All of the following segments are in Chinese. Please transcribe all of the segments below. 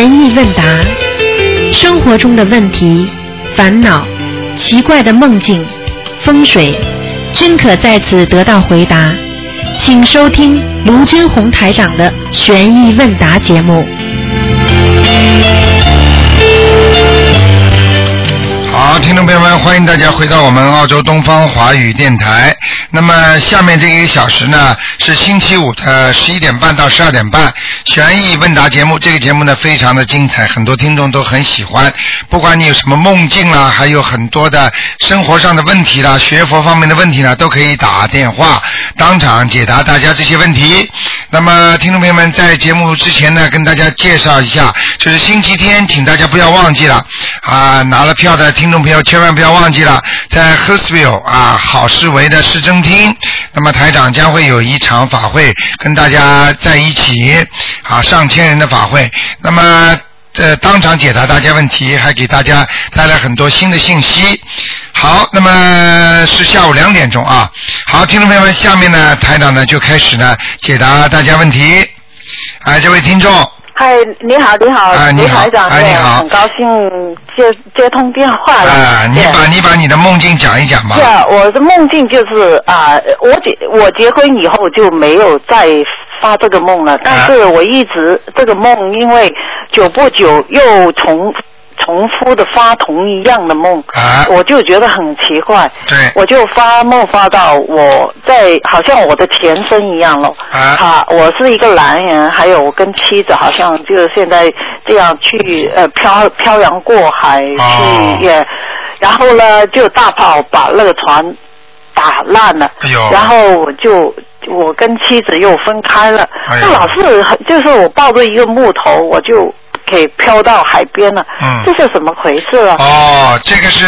意问答，生活中的问题、烦恼、奇怪的梦境、风水，均可在此得到回答。请收听卢军红台长的悬疑问答节目。好，听众朋友们，欢迎大家回到我们澳洲东方华语电台。那么下面这一个小时呢，是星期五的十一点半到十二点半，悬疑问答节目。这个节目呢，非常的精彩，很多听众都很喜欢。不管你有什么梦境啦，还有很多的生活上的问题啦，学佛方面的问题呢，都可以打电话当场解答大家这些问题。那么，听众朋友们，在节目之前呢，跟大家介绍一下，就是星期天，请大家不要忘记了啊，拿了票的听众朋友千万不要忘记了，在 Hurstville 啊好市维的市政厅，那么台长将会有一场法会跟大家在一起啊，上千人的法会，那么。呃，当场解答大家问题，还给大家带来很多新的信息。好，那么是下午两点钟啊。好，听众朋友们，下面呢，台长呢就开始呢解答大家问题。哎，这位听众，嗨，你好，你好，啊你好台长，哎你好很高兴接接通电话了。啊，你把你把你的梦境讲一讲吧是。啊，我的梦境就是啊、我结我结婚以后就没有再发这个梦啊了，但是我一直这个梦，因为久不久又重重复的发同一样的梦，啊。我就觉得很奇怪。对。我就发梦发到我在好像我的前身一样了。啊。啊，我是一个男人，还有我跟妻子好像就是现在这样去呃漂漂洋过海去、哦也，然后呢就大炮把那个船打烂了，然后我就我跟妻子又分开了，哎呦。那老是很就是我抱着一个木头我就给飘到海边了，嗯这是怎么回事啊？哦，这个是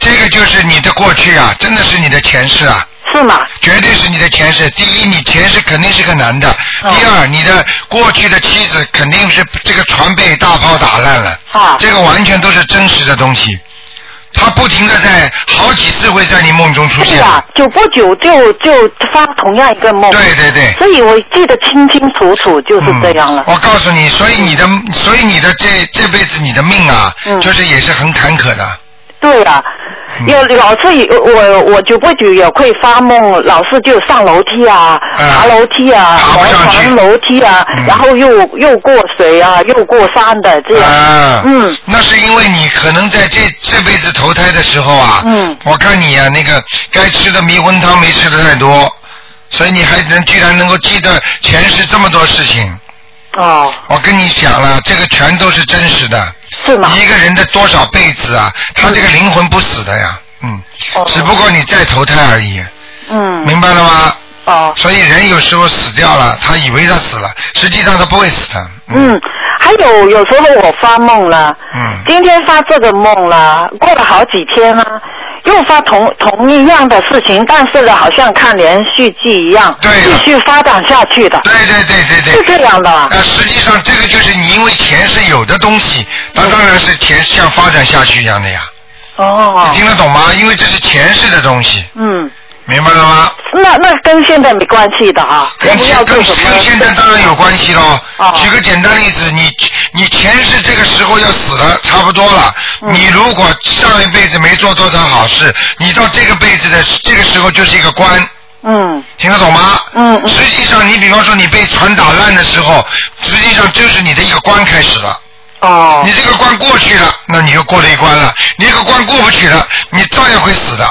这个就是你的过去啊，真的是你的前世啊。是吗？绝对是你的前世。第一，你前世肯定是个男的；哦第二，你的过去的妻子肯定是这个船被大炮打烂了。啊这个完全都是真实的东西。他不停的在好几次会在你梦中出现。是啊，久不久就就发同样一个梦。对对对。所以我记得清清楚楚，就是这样了。嗯我告诉你，所以你的，所以你的这这辈子你的命啊，嗯就是也是很坎坷的。对啊，嗯。有老是有我我久不久也会发梦，老是就上楼梯啊，嗯。爬楼梯啊，爬不上楼梯啊，嗯。然后又又过水啊，又过山的这样。啊，嗯，那是因为你可能在这这辈子投胎的时候啊，嗯。我看你啊，那个该吃的迷魂汤没吃的太多，所以你还能居然能够记得前世这么多事情。哦，我跟你讲了，这个全都是真实的。是吗？一个人的多少辈子啊，他这个灵魂不死的呀，嗯，哦。只不过你再投胎而已，嗯，明白了吗？哦，所以人有时候死掉了，他以为他死了，实际上他不会死的。嗯，还有有时候我发梦了，嗯。今天发这个梦了，过了好几天了，又发同同一样的事情，但是呢，好像看连续剧一样，对继续发展下去的，对对对对对。是这样的。呃，实际上这个就是你因为前世有的东西，它当然是前像发展下去一样的呀。哦你，听得懂吗？因为这是前世的东西，嗯，明白了吗？那那跟现在没关系的啊，跟现跟做什么？跟现在当然有关系喽。哦举个简单例子，你你前世这个时候要死了，差不多了。嗯你如果上一辈子没做多少好事，你到这个辈子的这个时候就是一个官，嗯听得懂吗？嗯嗯实际上，你比方说你被船打烂的时候，实际上就是你的一个关开始了。哦你这个关过去了，那你就过了一关了。你这个关过不去了，你照样会死的。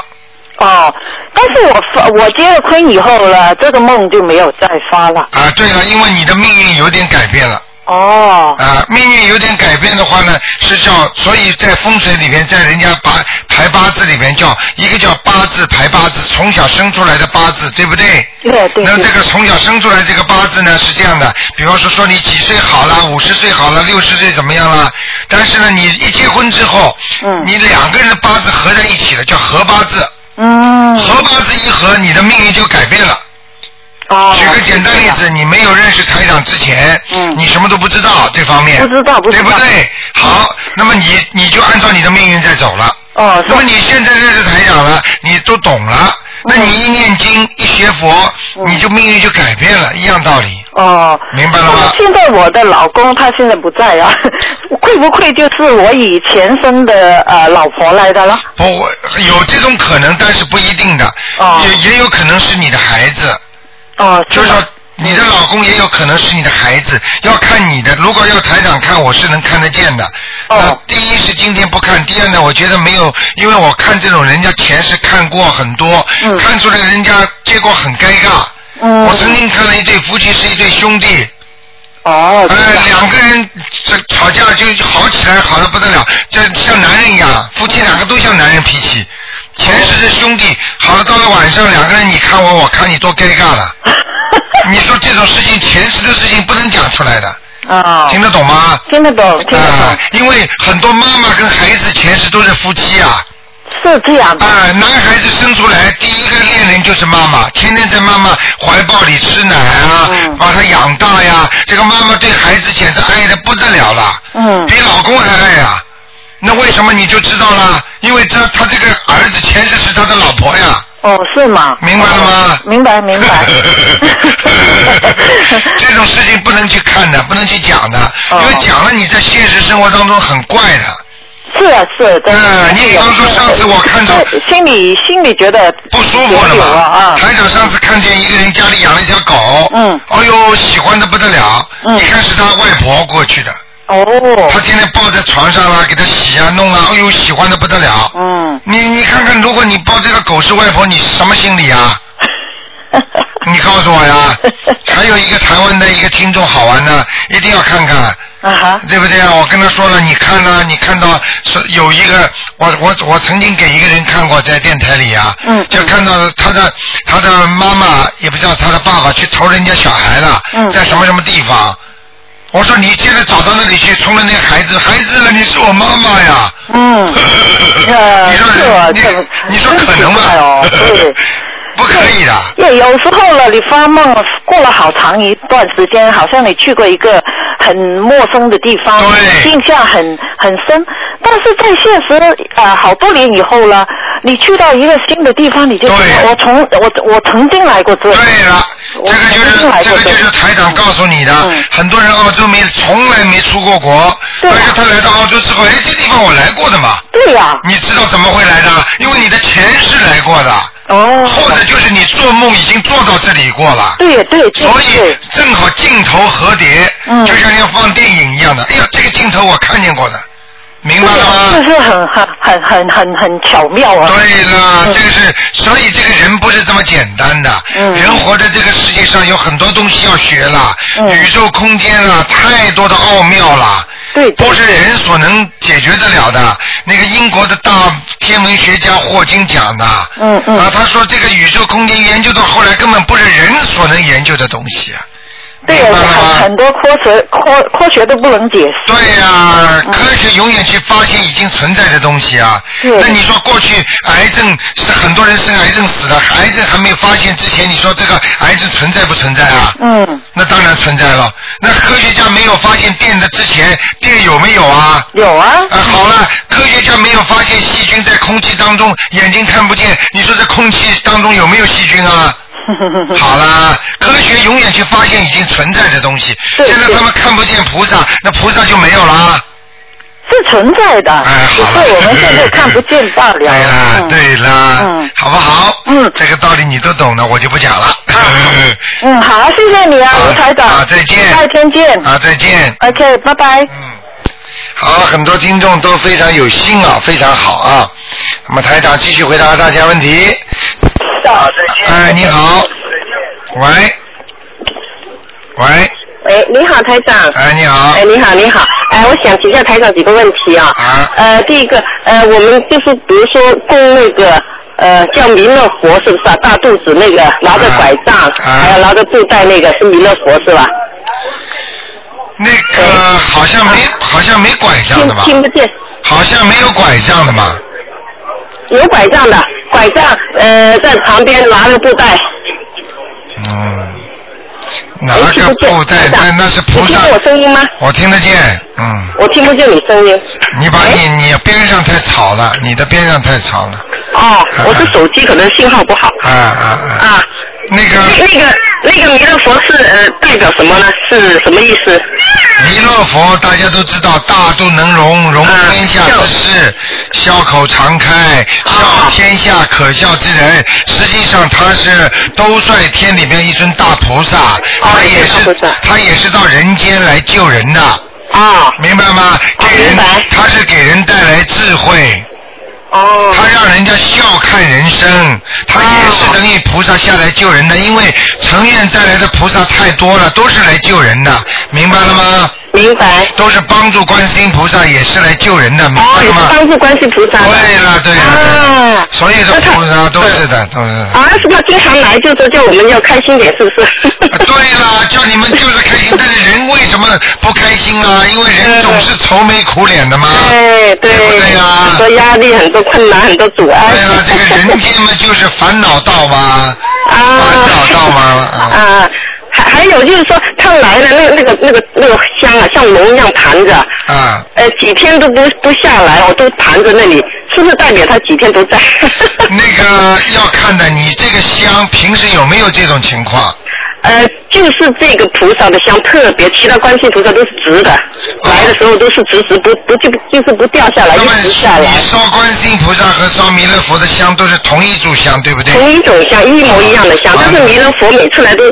哦，但是我发我结了婚以后了，这个梦就没有再发了。啊，对了，因为你的命运有点改变了。哦啊，命运有点改变的话呢，是叫，所以在风水里面，在人家八排八字里面叫一个叫八字排八字，从小生出来的八字，对不对？对对对那这个从小生出来这个八字呢是这样的，比方说说你几岁好了，五十岁好了，六十岁怎么样了？但是呢，你一结婚之后，嗯你两个人的八字合在一起了，叫合八字，嗯。合八字一合，你的命运就改变了。哦，举个简单例子，你没有认识财长之前，嗯。你什么都不知道这方面，不知道不知道。对不对？好，那么你你就按照你的命运在走了。哦那么你现在认识财长了，你都懂了，那你一念经一学佛，嗯你就命运就改变了，一样道理。哦。明白了吗现在我的老公他现在不在啊，会不会就是我以前生的呃老婆来的了？不，我有这种可能，但是不一定的，哦也也有可能是你的孩子，哦，吗就是说你的老公也有可能是你的孩子，要看你的。如果要台长看，我是能看得见的。哦那第一是今天不看，第二呢，我觉得没有，因为我看这种人家前世看过很多，嗯看出来人家结果很尴尬。嗯我曾经看了一对夫妻是一对兄弟，哦，哎、两个人这吵架就好起来，好的不得了，这像男人一样，夫妻两个都像男人脾气。前世是兄弟，好了，到了晚上两个人你看我，我看你，多尴尬了。你说这种事情，前世的事情不能讲出来的，啊，听得懂吗？听得懂，听得啊懂，，因为很多妈妈跟孩子前世都是夫妻啊。是这样的。啊，男孩子生出来第一个恋人就是妈妈，天天在妈妈怀抱里吃奶啊，嗯把他养大呀。这个妈妈对孩子简直爱的不得了了，嗯比老公还爱啊。那为什么你就知道了？因为这他这个儿子前世是他的老婆呀。哦，是吗？明白了吗哦明白明白。这种事情不能去看的，不能去讲的，哦因为讲了你在现实生活当中很怪的。是啊是，真的嗯你比方说上次我看到心里心里觉得不舒服了嘛？啊，台长上次看见一个人家里养了一条狗，嗯哎呦喜欢的不得了，嗯一看是他外婆过去的，哦，他天天抱在床上啦，给他洗啊弄啊，哎呦喜欢的不得了。嗯，你你看看，如果你抱这个狗是外婆，你是什么心理啊？你告诉我呀。还有一个台湾的一个听众好玩的，一定要看看。啊哈，对不对啊？我跟他说了，你看呢、你看到是有一个，我我我曾经给一个人看过，在电台里啊，嗯就看到他的他的妈妈，也不知道他的爸爸去投人家小孩了，嗯在什么什么地方。我说你现在找到那里去，除了那孩子，孩子，你是我妈妈呀。嗯，呃你说啊你你说可能吗？不可以的。也有时候了，你发梦过了好长一段时间，好像你去过一个很陌生的地方，对印象很很深。但是在现实呃好多年以后了，你去到一个新的地方，你就我从我我曾经来过这里。对了，我这个就是这个就是台长告诉你的，嗯很多人澳洲没从来没出过国，但是他来到澳洲之后，哎，这地方我来过的嘛，对呀、你知道怎么会来的？因为你的前世来过的，哦，或者就是你做梦已经做到这里过了。对对对所以，正好镜头合叠，嗯就像要放电影一样的。哎呀，这个镜头我看见过的，明白了吗？这是很很很很很很巧妙啊。对了，嗯这个是，所以这个人不是这么简单的。嗯人活在这个世界上有很多东西要学了，嗯宇宙空间啊，太多的奥妙了。不是人所能解决得了的。那个英国的大天文学家霍金讲的，嗯嗯。啊，他说这个宇宙空间研究到后来根本不是人所能研究的东西啊，对，明白了很？很多科学科科学都不能解释。对呀、嗯科学永远去发现已经存在的东西啊。是那你说过去癌症是很多人生癌症死了，癌症还没有发现之前，你说这个癌症存在不存在啊？嗯，那当然存在了。那科学家没有发现电的之前，电有没有啊？有啊。啊，好了，科学家没有发现细菌在空气当中，眼睛看不见，你说这空气当中有没有细菌啊？好啦，科学永远去发现已经存在的东西。现在他们看不见菩萨，那菩萨就没有啦。是存在的，哎，只好了。是我们现在看不见罢了。对啦，嗯对啦，嗯好不好？嗯这个道理你都懂的，我就不讲了。嗯，好，谢谢你啊，好卢台长。啊再见再天见。啊，再见。OK，拜拜。嗯，好，很多听众都非常有心啊，非常好啊。那么台长继续回答大家问题。好，哎，你好，喂，喂，喂，你好，台长。哎，你好哎，，你好，你好。哎，我想请教台长几个问题啊。啊呃，第一个，呃，我们就是比如说供那个呃叫弥勒佛，是不是啊？大肚子那个拿着拐杖，啊还有拿着布袋那个是弥勒佛是吧？那个好像没，好像没拐杖的吧？听不见，好像没有拐杖的嘛。有拐杖的，拐杖呃在旁边拿个布袋。嗯，拿个布袋，那那是菩萨你听。我声音吗？我听得见，嗯。我听不见你声音。你把哎你你边上太吵了，你的边上太吵了。哦，我是手机可能信号不好。啊啊啊！啊，那个那个那个弥勒佛是呃代表什么呢？是什么意思？弥勒佛大家都知道，大肚能容，容天下之事，笑口常开，笑天下可笑之人。实际上他是都率天里面一尊大菩萨，他也是他也是到人间来救人的，啊，明白吗？给人他是给人带来智慧。他让人家笑看人生，他也是等于菩萨下来救人的，因为成愿再来的菩萨太多了，都是来救人的，明白了吗？明白。都是帮助观世音菩萨，也是来救人的，明哦，也是白了吗？帮助观世菩萨。对了对了，啊，所有的菩萨都是的，都是的。啊，是他经常来，就说叫我们要开心点，是不是？啊对了，叫你们就是开心，但是人为什么不开心啊？因为人总是愁眉苦脸的嘛。哎，对，对不对呀很多压力，很多困难，很多阻碍。对了，这个人间嘛，就是烦恼道嘛，啊，烦恼道嘛。啊啊，还还有就是说，他来了，那个那个那个那个香啊，像龙一样盘着，啊，呃，几天都不不下来，我都盘着那里，是不是代表他几天都在？那个要看的，你这个香平时有没有这种情况？呃，就是这个菩萨的香特别，其他观世音菩萨都是直的，来的时候都是直直不不就就是不掉下来，一直下来你。烧观世音菩萨和烧弥勒佛的香都是同一炷香，对不对？同一种香，一模一样的香，啊但是弥勒佛每次来都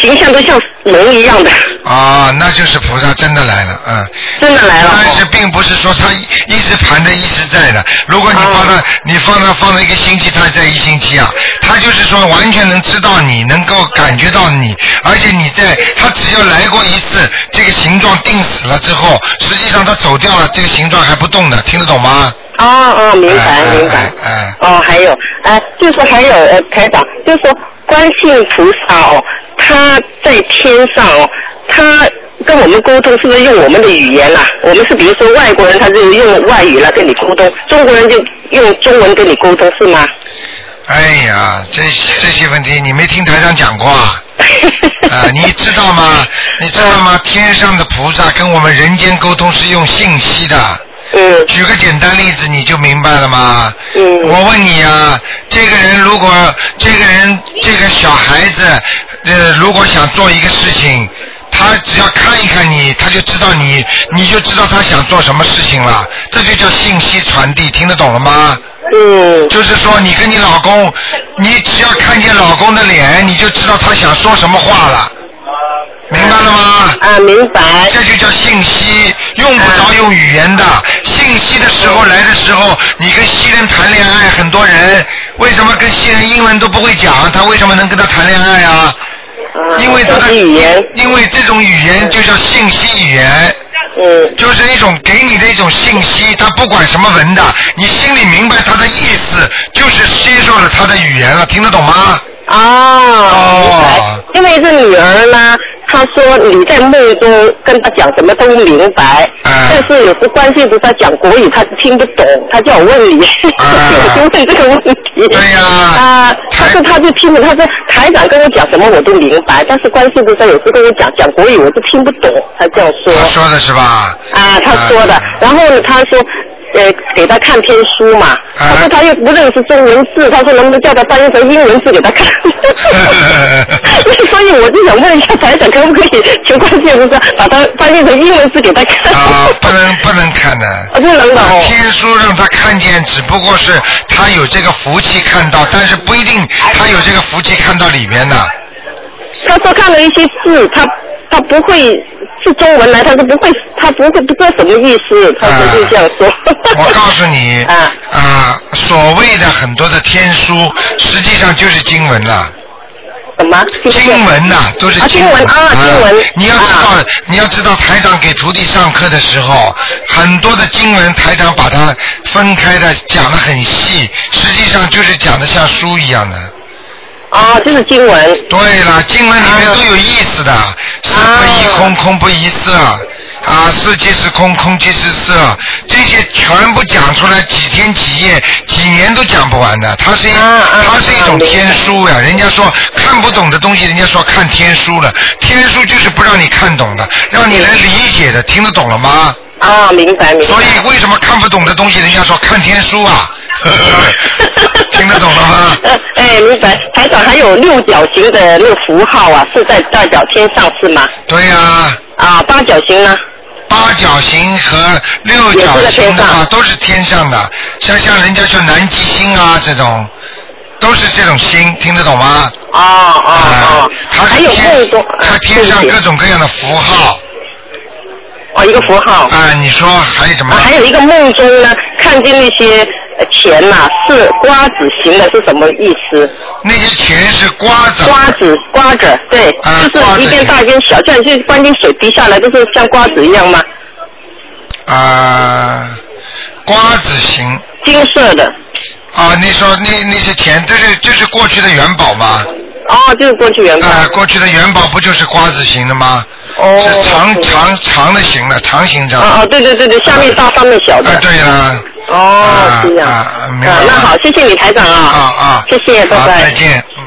形象都像龙一样的，啊，那就是菩萨真的来了，嗯。真的来了。但是并不是说他一直盘着一直在的。如果你啊放他，你放他放了一个星期，他在一星期啊，他就是说完全能知道你，能够感觉到你，而且你在他只要来过一次，这个形状定死了之后，实际上他走掉了，这个形状还不动的，听得懂吗？哦哦，明白哎明白哎哎。哦，还有，呃，就是说还有呃，台长，就是说观世音菩萨哦，他在天上哦，他跟我们沟通是不是用我们的语言啦、我们是比如说外国人，他就用外语来跟你沟通，中国人就用中文跟你沟通，是吗？哎呀，这这些问题你没听台上讲过啊？啊，你知道吗？你知道吗？天上的菩萨跟我们人间沟通是用信息的。嗯举个简单例子，你就明白了吗？嗯我问你啊，这个人如果这个人这个小孩子，呃，如果想做一个事情，他只要看一看你，他就知道你，你就知道他想做什么事情了。这就叫信息传递，听得懂了吗？嗯就是说，你跟你老公，你只要看见老公的脸，你就知道他想说什么话了，明白了吗？啊，明白。这就叫信息，用不着用语言的。信息的时候来的时候，你跟西人谈恋爱，很多人为什么跟西人英文都不会讲？他为什么能跟他谈恋爱啊？啊因为他的语言。因为这种语言就叫信息语言。嗯就是一种给你的一种信息，他不管什么文的，你心里明白他的意思，就是接受了他的语言了，听得懂吗？哦，明白。因为是女儿呢，她说你在梦中跟他讲什么都明白，嗯但是有时关系不他讲国语，他听不懂，他叫我问你，我就问这个问题。嗯对呀啊，他说他就听不，他说台长跟我讲什么我都明白，但是关系不他有时跟我讲讲国语我就听不懂，他这样说。他说的是吧？啊，他说的啊。然后呢，他说，呃，给他看天书嘛。他说他又不认识中文字，他说能不能叫他翻译成英文字给他看？所以我就想问一下台长，可不可以求观世音菩萨把它翻译成英文字给他看？啊，不能不能看的。啊，不能的。天书让他看见，只不过是他有这个福气看到，但是不一定他有这个福气看到里面的。他说看了一些字，他他不会是中文来，他都不会，他不会不知道什么意思，他说就这样说。我告诉你，啊啊，所谓的很多的天书，实际上就是经文了。什么？经文呐、都是啊经文啊经文你要知道，啊你要知道，台长给徒弟上课的时候，很多的经文，台长把它分开的讲的很细，实际上就是讲的像书一样的。哦，就是经文。对了，经文里面啊都有意思的，色不异空，空不异色，啊，色即是空，空即是色，这些全部讲出来，几天几夜、几年都讲不完的。它是它是一种天书呀。人家说看不懂的东西，人家说看天书了。天书就是不让你看懂的，让你来理解的，听得懂了吗？啊，明白明白。所以为什么看不懂的东西，人家说看天书啊？听得懂了吗？哎，明白。台长还有六角形的那个符号啊，是在代表天上是吗？对呀、啊，八角形呢？八角形和六角形的话都是天上的，像像人家说南极星啊这种，都是这种星，听得懂吗？哦哦哦，它是还有天梦中，它天上各种各样的符号。哦，一个符号。啊，你说还有什么？啊，还有一个梦中呢，看见那些呃钱呐、是瓜子形的，是什么意思？那些钱是瓜子。瓜子，瓜子，对，啊就是一边大一边小，这样就是关进水滴下来，就是像瓜子一样吗？啊，瓜子形。金色的。啊，你说那那些钱，这是这是过去的元宝吗？哦，就是过去元宝。啊，过去的元宝不就是瓜子形的吗？哦。是长长长的形的，长形状。啊啊，对对对对，下面大，上面小的。啊，对了。哦，这样。啊，明白了。那好，谢谢你台长啊。啊啊。谢谢，拜，拜。再见。嗯。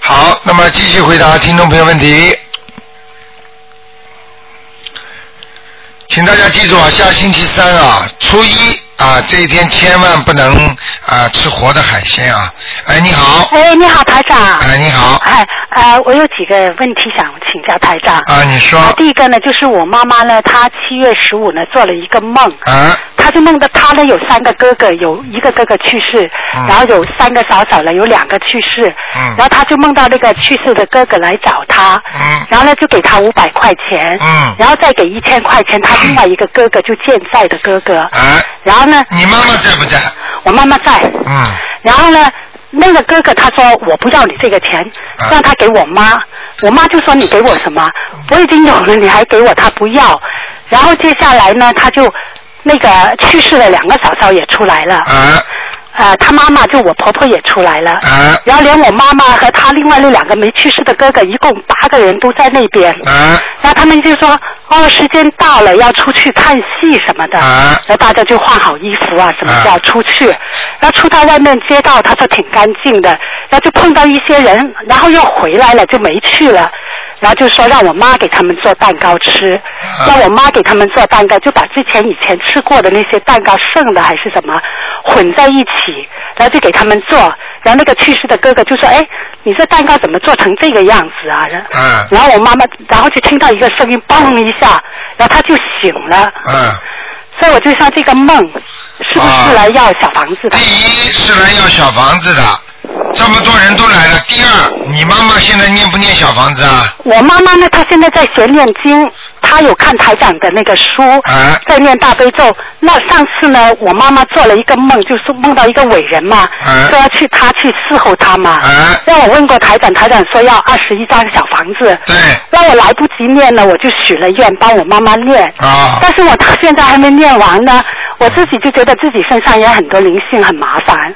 好，那么继续回答听众朋友问题。请大家记住啊，下星期三啊，初一啊，这一天千万不能啊吃活的海鲜啊。哎，你好。哎，你好，台长。哎，你好。哎，呃，我有几个问题想请教台长。啊，你说。第一个呢，就是我妈妈呢，她七月十五呢做了一个梦。啊。她就梦到他呢有三个哥哥，有一个哥哥去世，嗯然后有三个嫂嫂了，有两个去世。嗯然后他就梦到那个去世的哥哥来找他。嗯。然后呢，就给他五百块钱。嗯。然后再给一千块钱，他另外一个哥哥就健在的哥哥。啊。然后呢？你妈妈在不在？我妈妈在。嗯。然后呢，那个哥哥他说我不要你这个钱，啊让他给我妈。我妈就说你给我什么？我已经有了，你还给我，他不要。然后接下来呢，他就那个去世的两个嫂嫂也出来了。啊。呃，他妈妈就我婆婆也出来了。啊。然后连我妈妈和他另外那两个没去世的哥哥，一共八个人都在那边。啊。然后他们就说：“哦，时间到了，要出去看戏什么的。”啊。然后大家就换好衣服啊，什么就要出去。然后出到外面街道，他说挺干净的，然后就碰到一些人，然后又回来了，就没去了。然后就说让我妈给他们做蛋糕吃，让我妈给他们做蛋糕，就把之前以前吃过的那些蛋糕剩的还是什么混在一起，然后就给他们做。然后那个去世的哥哥就说：“哎，你这蛋糕怎么做成这个样子啊？”然嗯。然后我妈妈，然后就听到一个声音，嘣一下，然后他就醒了。嗯。所以我就说这个梦是不是来要小房子的？第一是来要小房子的，这么多人都来了。第二，你妈妈现在念不念小房子啊？我妈妈呢，她现在在学念经，她有看台长的那个书，啊在念大悲咒。那上次呢，我妈妈做了一个梦，就是梦到一个伟人嘛，啊说要去她去伺候她嘛，啊让我问过台长，台长说要二十一张小房子，对，让我来不及念呢，我就许了愿帮我妈妈念，啊但是我到现在还没念完呢，我自己就觉得自己身上也很多灵性，很麻烦。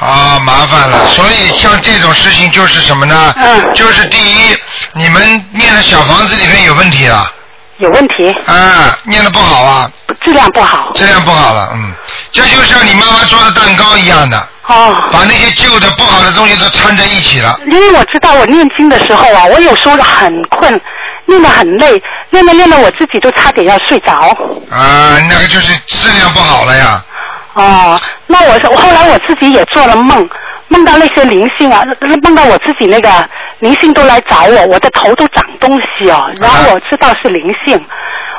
啊，麻烦了。所以像这种事情就是什么呢？嗯就是第一，你们念的小房子里面有问题了。有问题。啊，念的不好啊。质量不好。质量不好了，嗯，这就像你妈妈做的蛋糕一样的。哦。把那些旧的不好的东西都掺在一起了。因为我知道我念经的时候啊，我有时候很困，念得很累，念着念着我自己都差点要睡着。啊，那个就是质量不好了呀。哦，那我后来我自己也做了梦，梦到那些灵性啊，梦到我自己那个灵性都来找我，我的头都长东西哦，然后我知道是灵性，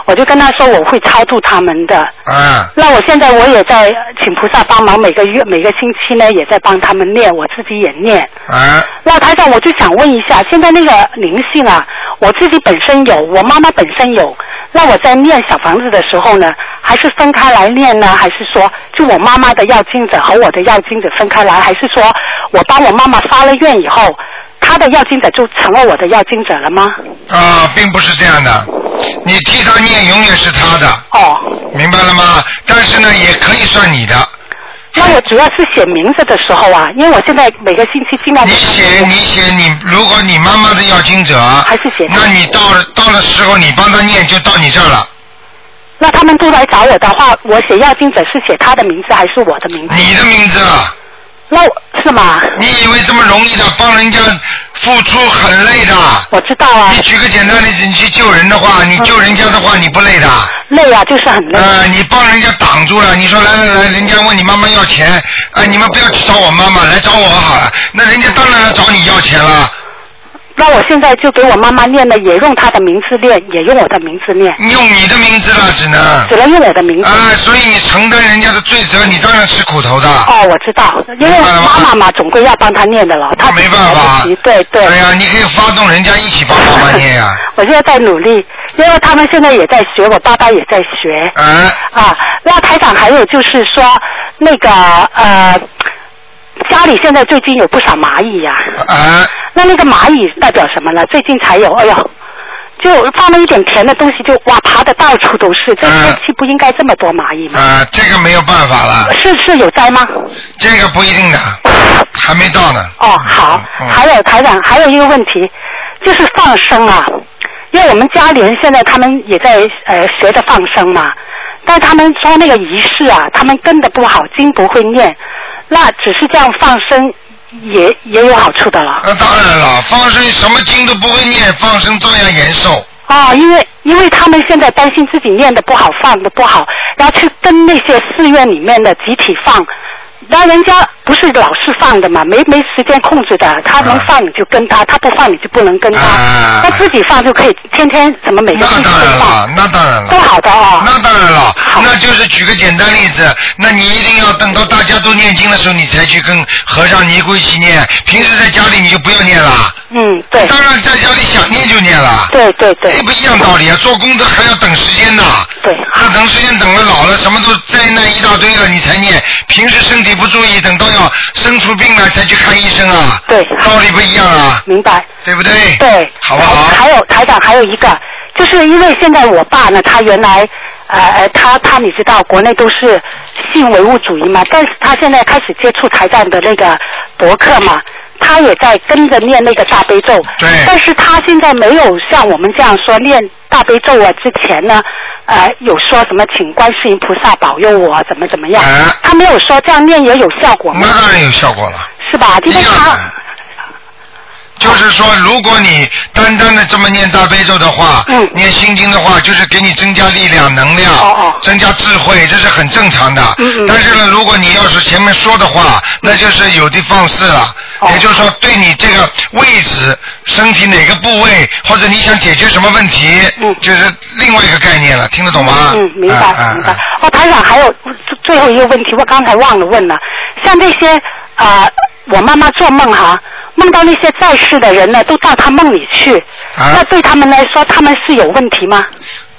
我就跟他说我会超度他们的。啊。那我现在我也在请菩萨帮忙，每个月每个星期呢也在帮他们念，我自己也念。啊。那台长，我就想问一下，现在那个灵性啊，我自己本身有，我妈妈本身有，那我在念小房子的时候呢，还是分开来念呢？还是说，就我妈妈的要经者和我的要经者分开来？还是说我帮我妈妈发了愿以后，她的要经者就成了我的要经者了吗？啊，并不是这样的，你替他念永远是他的。哦。明白了吗？但是呢，也可以算你的。那我主要是写名字的时候啊，因为我现在每个星期尽量。你写你写你，如果你妈妈的要经者，还是写那你到了到了时候，你帮他念，就到你这儿了。那他们都来找我的话，我写要经者是写他的名字还是我的名字？你的名字啊。那我是吗？你以为这么容易的帮人家付出很累的。我知道啊你，举个简单例子，你去救人的话，你救人家的话，你不累的。累啊，就是很累。呃，你帮人家挡住了，你说来来来，人家问你妈妈要钱，啊、你们不要去找我妈妈，来找我好了。那人家当然要找你要钱了。那我现在就给我妈妈念了，也用她的名字念，也用我的名字念，你用你的名字了，只能。只能用我的名字。啊、所以你承担人家的罪责，你当然吃苦头的。哦，我知道，因为妈妈嘛，总归要帮她念的了，她没办法对对。哎呀，你可以发动人家一起帮妈妈念呀、我现在在努力，因为他们现在也在学，我爸爸也在学。啊。啊，那台长还有就是说，那个呃，家里现在最近有不少蚂蚁呀、啊。那那个蚂蚁代表什么呢？最近才有，哎呦，就放了一点甜的东西，就哇爬的到处都是。这嗯天气不应该这么多蚂蚁吗？啊，这个没有办法了，是是有灾吗？这个不一定的，还没到呢。哦，好，嗯还有台长，还有一个问题，就是放生啊，因为我们家里人现在他们也在呃学着放生嘛，但他们说那个仪式啊，他们跟的不好，经不会念，那只是这样放生也也有好处的了。那当然了，放生什么经都不会念，放生照样延寿。哦，因为因为他们现在担心自己念的不好，放的不好，然后去跟那些寺院里面的集体放，那人家不是老是放的嘛，没没时间控制的，他能放你就跟他，他不放你就不能跟他，啊那自己放就可以天天怎么每个那星期当然了，，那当然了。都好的哦。那当然了，那就是举个简单例子，那你一定要等到大家都念经的时候，你才去跟和尚尼姑一起念。平时在家里你就不要念了。嗯，对，当然在家里想念就念了。对对对这不一样道理啊！做功德还要等时间呢。对，那等时间等了老了，什么都灾难一大堆了，你才念。平时身体不注意，等到要生出病来才去看医生啊。对道理不一样啊，明白。对不对？对，好不好？还还有台长，还有一个，就是因为现在我爸呢，他原来呃呃，他他你知道，国内都是信唯物主义嘛，但是他现在开始接触台长的那个博客嘛。他也在跟着念那个大悲咒，对但是他现在没有像我们这样说念大悲咒啊。之前呢，呃，有说什么请观世音菩萨保佑我怎么怎么样，哎他没有说这样念也有效果吗那？当然有效果了。是吧？今天他的。就是说，如果你单单的这么念大悲咒的话，嗯念心经的话，就是给你增加力量、能量，哦哦增加智慧，这是很正常的。但是呢，如果你要是前面说的话，那就是有的放矢了。哦也就是说，对你这个位置、身体哪个部位，或者你想解决什么问题，嗯就是另外一个概念了，听得懂吗？嗯，明白、明白啊。哦，台长，还有最最后一个问题，我刚才忘了问了。像这些啊、呃我妈妈做梦哈，梦到那些在世的人呢，都到他梦里去，啊那对他们来说，他们是有问题吗？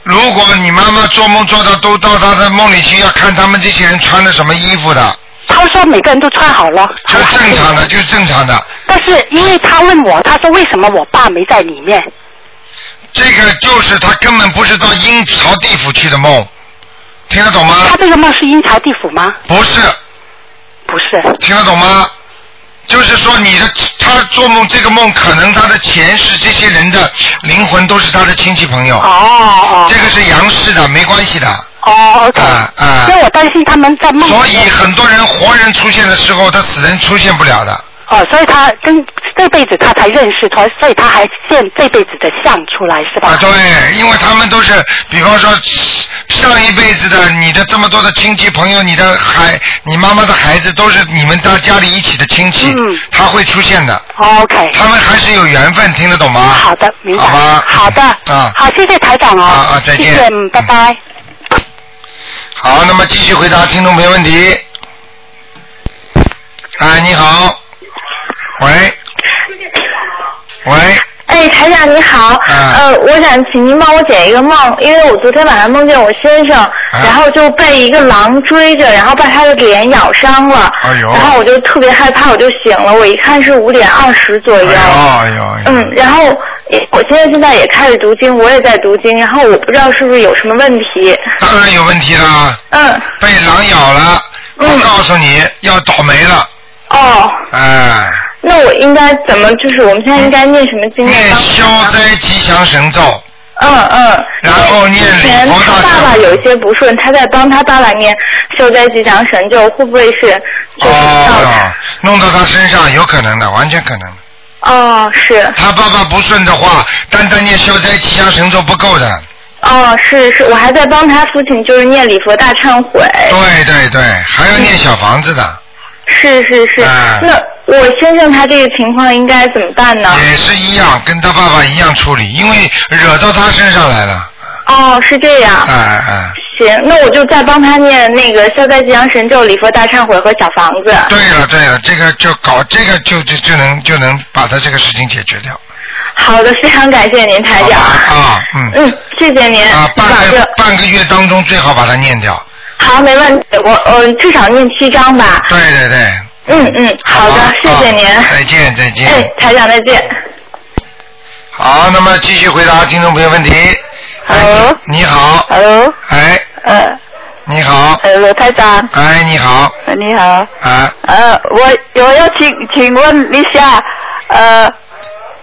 如果你妈妈做梦做到都到她的梦里去，要看他们这些人穿的什么衣服的，他说每个人都穿好了，就正常的，。就是正常的。但是因为他问我，他说为什么我爸没在里面？这个就是他根本不是到阴曹地府去的梦，听得懂吗他？这个梦是阴曹地府吗？不是，不是。听得懂吗？就是说你的他做梦这个梦，可能他的前世这些人的灵魂都是他的亲戚朋友，哦哦这个是阳世的，没关系的。哦，OK。啊啊因为我担心他们在梦所。以很多人活人出现的时候，他死人出现不了的。哦，所以他跟这辈子他才认识他，所以他还现这辈子的相出来是吧？啊，对，因为他们都是，比方说上一辈子的你的这么多的亲戚朋友，你的孩，你妈妈的孩子都是你们家家里一起的亲戚，嗯他会出现的，哦 OK。他们还是有缘分，听得懂吗？好的，明白。好吧好的。啊好，谢谢台长哦。啊啊再见谢谢，嗯，拜拜。好，那么继续回答听众朋友问题。哎，你好，喂，喂，哎，台长你好，嗯呃，我想请您帮我解一个梦，因为我昨天晚上梦见我先生，啊。然后就被一个狼追着，然后把他的脸咬伤了，哎呦。然后我就特别害怕，我就醒了，我一看是五点二十左哎右，哎呦，哎呦。嗯，然后我现在现在也开始读经，我也在读经，然后我不知道是不是有什么问题，当然有问题啦，嗯，被狼咬了，我嗯告诉你要倒霉了，哦，哎。那我应该怎么？就是我们现在应该念什么经念呢？消灾吉祥神咒，嗯嗯。然后念前礼佛大忏他爸爸有一些不顺，他在帮他爸爸念消灾吉祥神咒，会不会是就是弄到他身上有可能的，完全可能。哦，是。他爸爸不顺的话，单单念消灾吉祥神咒不够的。哦，是是，我还在帮他父亲就是念礼佛大忏悔。对对对，还要念小房子的。是是是，哎那我先生他这个情况应该怎么办呢？也是一样，跟他爸爸一样处理，因为惹到他身上来了。哦，是这样。哎哎，行，那我就再帮他念那个消灾吉祥神咒、礼佛大忏悔和小房子。对了对了，这个就搞这个就就就能就能把他这个事情解决掉。好的，非常感谢您，台长。啊，嗯。嗯，谢谢您。啊，半个证。半个月当中最好把它念掉。好，没问题，我呃至少念七章吧。对对对。嗯嗯，好的，吧谢谢您。啊再见再见。哎，台长再见。好，那么继续回答听众朋友问题。Hello 你好，Hello，哎，呃，你好，呃，罗台长，哎，你好，呃你好，啊，呃，我我要请请问一下，呃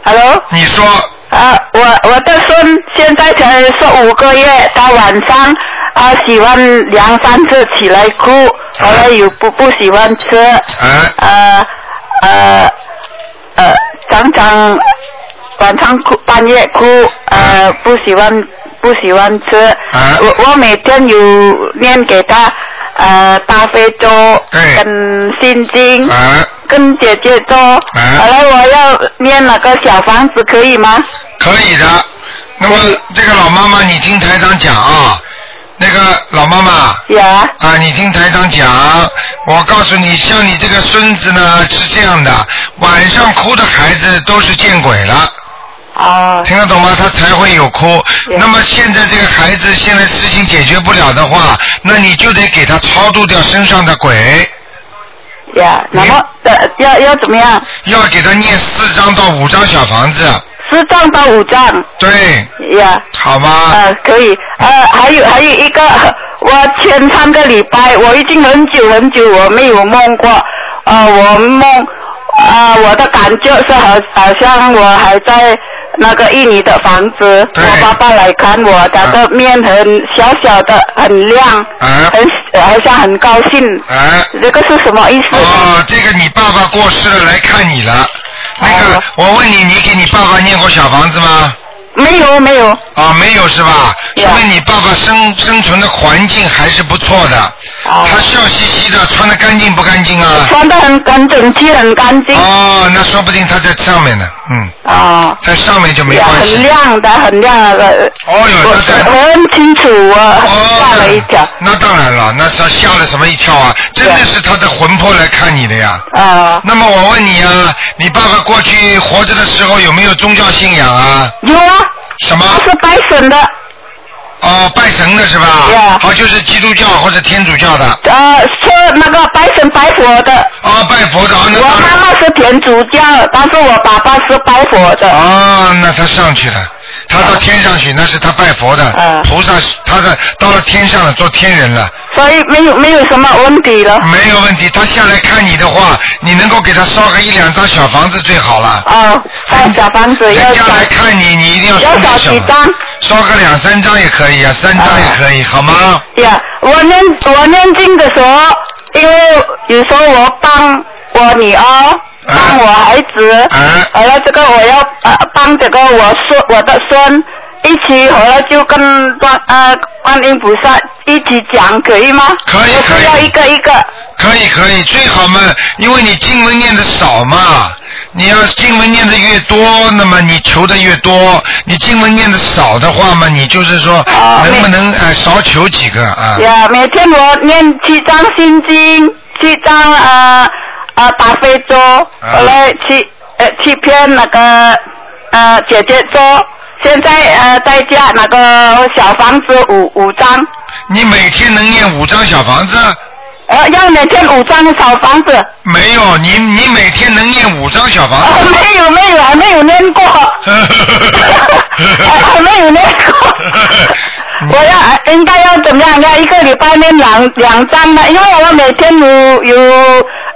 ，Hello，你说，啊，我我的孙现在才十五个月，他晚上啊喜欢两三次起来哭，后来又不不喜欢吃，啊，呃呃呃，常常晚上哭，半夜哭，呃，不喜欢不喜欢吃。啊我我每天有念给他呃大悲咒跟心经。啊，跟姐姐咒，后来我要念那个小房子，可以吗？可以的。那么这个老妈妈，你听台长讲啊，那个老妈妈。呀。啊，你听台长讲，我告诉你，像你这个孙子呢是这样的，晚上哭的孩子都是见鬼了。哦。听得懂吗？他才会有哭。那么现在这个孩子现在事情解决不了的话，那你就得给他超度掉身上的鬼。呀，那么呃要要怎么样？要给他念四张到五张小房子。四张到五张。对。呀。好吗？呃，可以。呃，还有还有一个，我前三个礼拜我已经很久很久我没有梦过，呃，我梦啊、我的感觉是好好像我还在那个印尼的房子，我爸爸来看我，他的面很小小的，很亮，很好像很高兴。啊。这个是什么意思？哦，这个你爸爸过世了来看你了。那个，我问你，你给你爸爸念过小房子吗？没有没有。啊，没有是吧？说明你爸爸生生存的环境还是不错的。他笑嘻嘻的，穿的干净不干净啊？穿的很很整齐，很干净。哦，那说不定他在上面呢，嗯。哦。在上面就没关系。很亮的，很亮的。哦哟，那在。我很清楚，我吓了一跳。那当然了，那是吓了什么一跳啊？真的是他的魂魄来看你的呀。啊。那么我问你啊，你爸爸过去活着的时候有没有宗教信仰啊？有啊。什么？是拜神的。哦，拜神的是吧？对。哦，就是基督教或者天主教的。呃，是那个拜神拜佛的。哦，拜佛的。哦那我妈妈是天主教，但是我爸爸是拜佛的。哦，那他上去了，他到天上去，那是他拜佛的，菩萨，他是到了天上了，做天人了。所以没有没有什么问题了。没有问题，他下来看你的话，你能够给他烧个一两张小房子最好了。哦，烧小房子要人家来看你，你一定要要烧几张？烧个两三张也可以啊，三张也可以，好吗？呀，我念我念经的时候，因为有时候我帮我女儿，帮我儿子，后来这个我要呃帮这个我孙我的孙一起，后来就跟观呃观音菩萨一起讲，可以吗？可以可以。要一个一个。可以可以，最好嘛，因为你经文念的少嘛，你要经文念的越多，那么你求的越多。你经文念的少的话嘛，你就是说能不能呃少求几个啊？呀，每天我念七张心经，七张呃呃打非洲，后来七呃七篇那个呃姐姐咒，现在呃在家那个小房子五五张，你每天能念五张小房子？呃要每天五张小房子。没有，你你每天能念五张小房子？哦，没有没有，还没有念过，还 还没有念过。我要应该要怎么样？要一个礼拜念两两张呢？因为我每天有有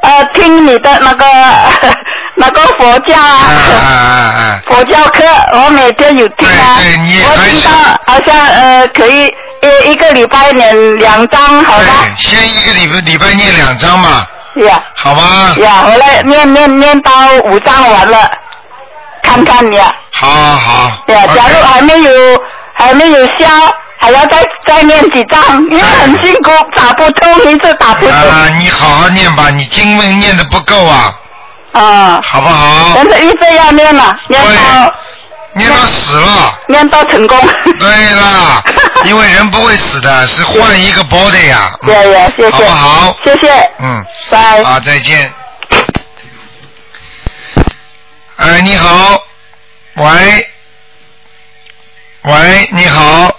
呃听你的那个 那个佛教啊，佛教课，我每天有听啊。我听到好像呃可以一一个礼拜念两张，好吧？先一个礼拜礼拜念两张嘛，呀。好吧？呀，我来念念念到五张完了。看看你啊。好好好。对啊，假如 OK 还没有还没有消，还要再再念几张，因为很辛苦，打不通，一直打不通。啊，你好好念吧，你经文念的不够啊，啊，好不好？但是一直要念了，念到念到死了。念到成功。对啦，因为人不会死的，是换一个 body 呀、嗯对呀，谢谢。好不好？谢谢。嗯，拜。啊，再见。哎，你好，喂，喂，你好，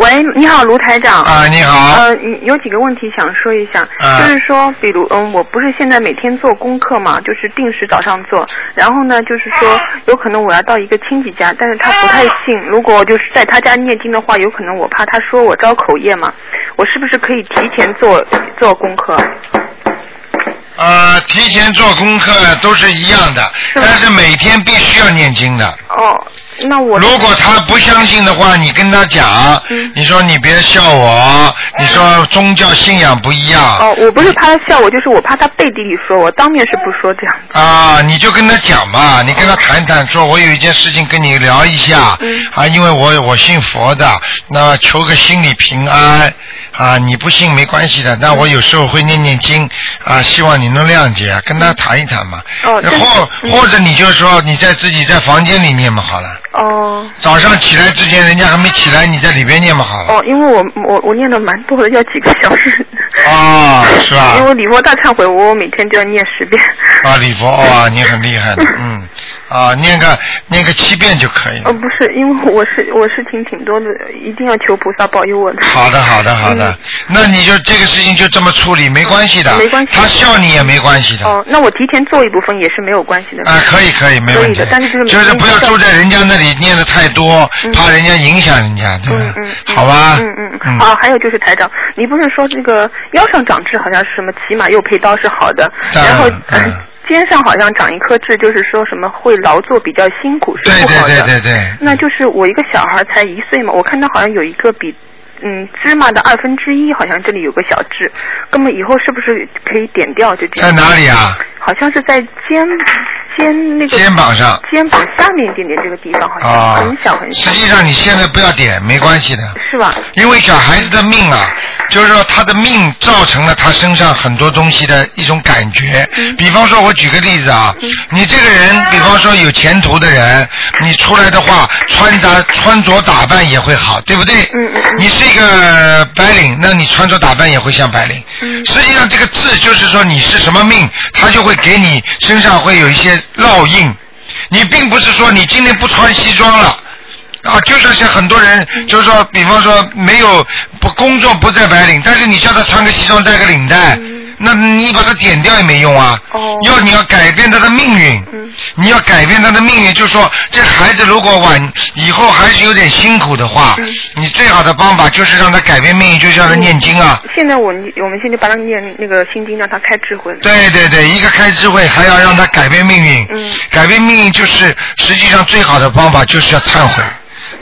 喂，你好，卢台长。啊，你好，呃，有几个问题想说一下，啊就是说，比如，嗯，我不是现在每天做功课嘛，就是定时早上做，然后呢，就是说，有可能我要到一个亲戚家，但是他不太信，如果就是在他家念经的话，有可能我怕他说我招口业嘛，我是不是可以提前做做功课？呃，提前做功课都是一样的，但是每天必须要念经的。哦，那我如果他不相信的话，你跟他讲，嗯你说你别笑我，你说宗教信仰不一样。哦，我不是怕他笑我，就是我怕他背地里说我，当面是不说这样。啊，你就跟他讲嘛，你跟他谈谈，说我有一件事情跟你聊一下，嗯啊，因为我我信佛的，那求个心理平安，啊，你不信没关系的，但我有时候会念念经，啊，希望你能谅解，跟他谈一谈嘛，哦这或或者你就说你在自己在房间里面嘛好了，哦早上起来之前人家还没起来，你在里边念嘛好了，哦，因为我我我念的蛮多的，要几个小时。啊，是吧？因为礼佛大忏悔，我每天就要念十遍。啊，礼佛哇，你很厉害的，嗯，啊，念个念个七遍就可以了哦，。不是，因为我是我是挺挺多的，一定要求菩萨保佑我的。好的，好的，好的。那你就这个事情就这么处理，没关系的。嗯没关系他笑你也没关系的。哦，那我提前做一部分也是没有关系的。啊，可以可以，没问题的，。但是就是不要住在人家那里念的太多，嗯怕人家影响人家，对吧？嗯嗯好吧。嗯嗯嗯。啊，还有就是台长，你不是说这个腰上长痣好像是什么骑马右配刀是好的，然然后嗯肩上好像长一颗痣，就是说什么会劳作比较辛苦是不好的。对对对对。那就是我一个小孩才一岁嘛，我看他好像有一个比嗯芝麻的二分之一，好像这里有个小痣，那么以后是不是可以点掉就这样？在哪里啊？好像是在肩肩那个肩膀上肩膀下面一点点这个地方，好像、啊很小很小实，际上你现在不要点，没关系的。是吧？因为小孩子的命啊，就是说他的命造成了他身上很多东西的一种感觉。嗯比方说，我举个例子啊，你这个人，比方说有前途的人，你出来的话，穿着穿着打扮也会好，对不对？嗯嗯嗯你是一个白领，那你穿着打扮也会像白领。嗯实际上，这个字就是说你是什么命，他就会给你身上会有一些烙印。你并不是说你今天不穿西装了。啊，就是像很多人，就是说，比方说没有不工作不在白领，但是你叫他穿个西装戴个领带，那你把它点掉也没用啊。哦要你要改变他的命运，嗯你要改变他的命运，就说这孩子如果晚以后还是有点辛苦的话，嗯你最好的方法就是让他改变命运，就是让他念经啊。现在我我们现在帮他念那个心经，让他开智慧。对对对，一个开智慧，还要让他改变命运。嗯改变命运就是实际上最好的方法就是要忏悔。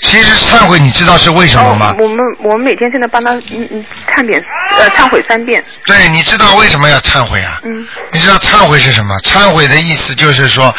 其实忏悔你知道是为什么吗哦？？我们我们每天现在帮他嗯嗯忏遍呃忏悔三遍。对，你知道为什么要忏悔啊？嗯你知道忏悔是什么？忏悔的意思就是说，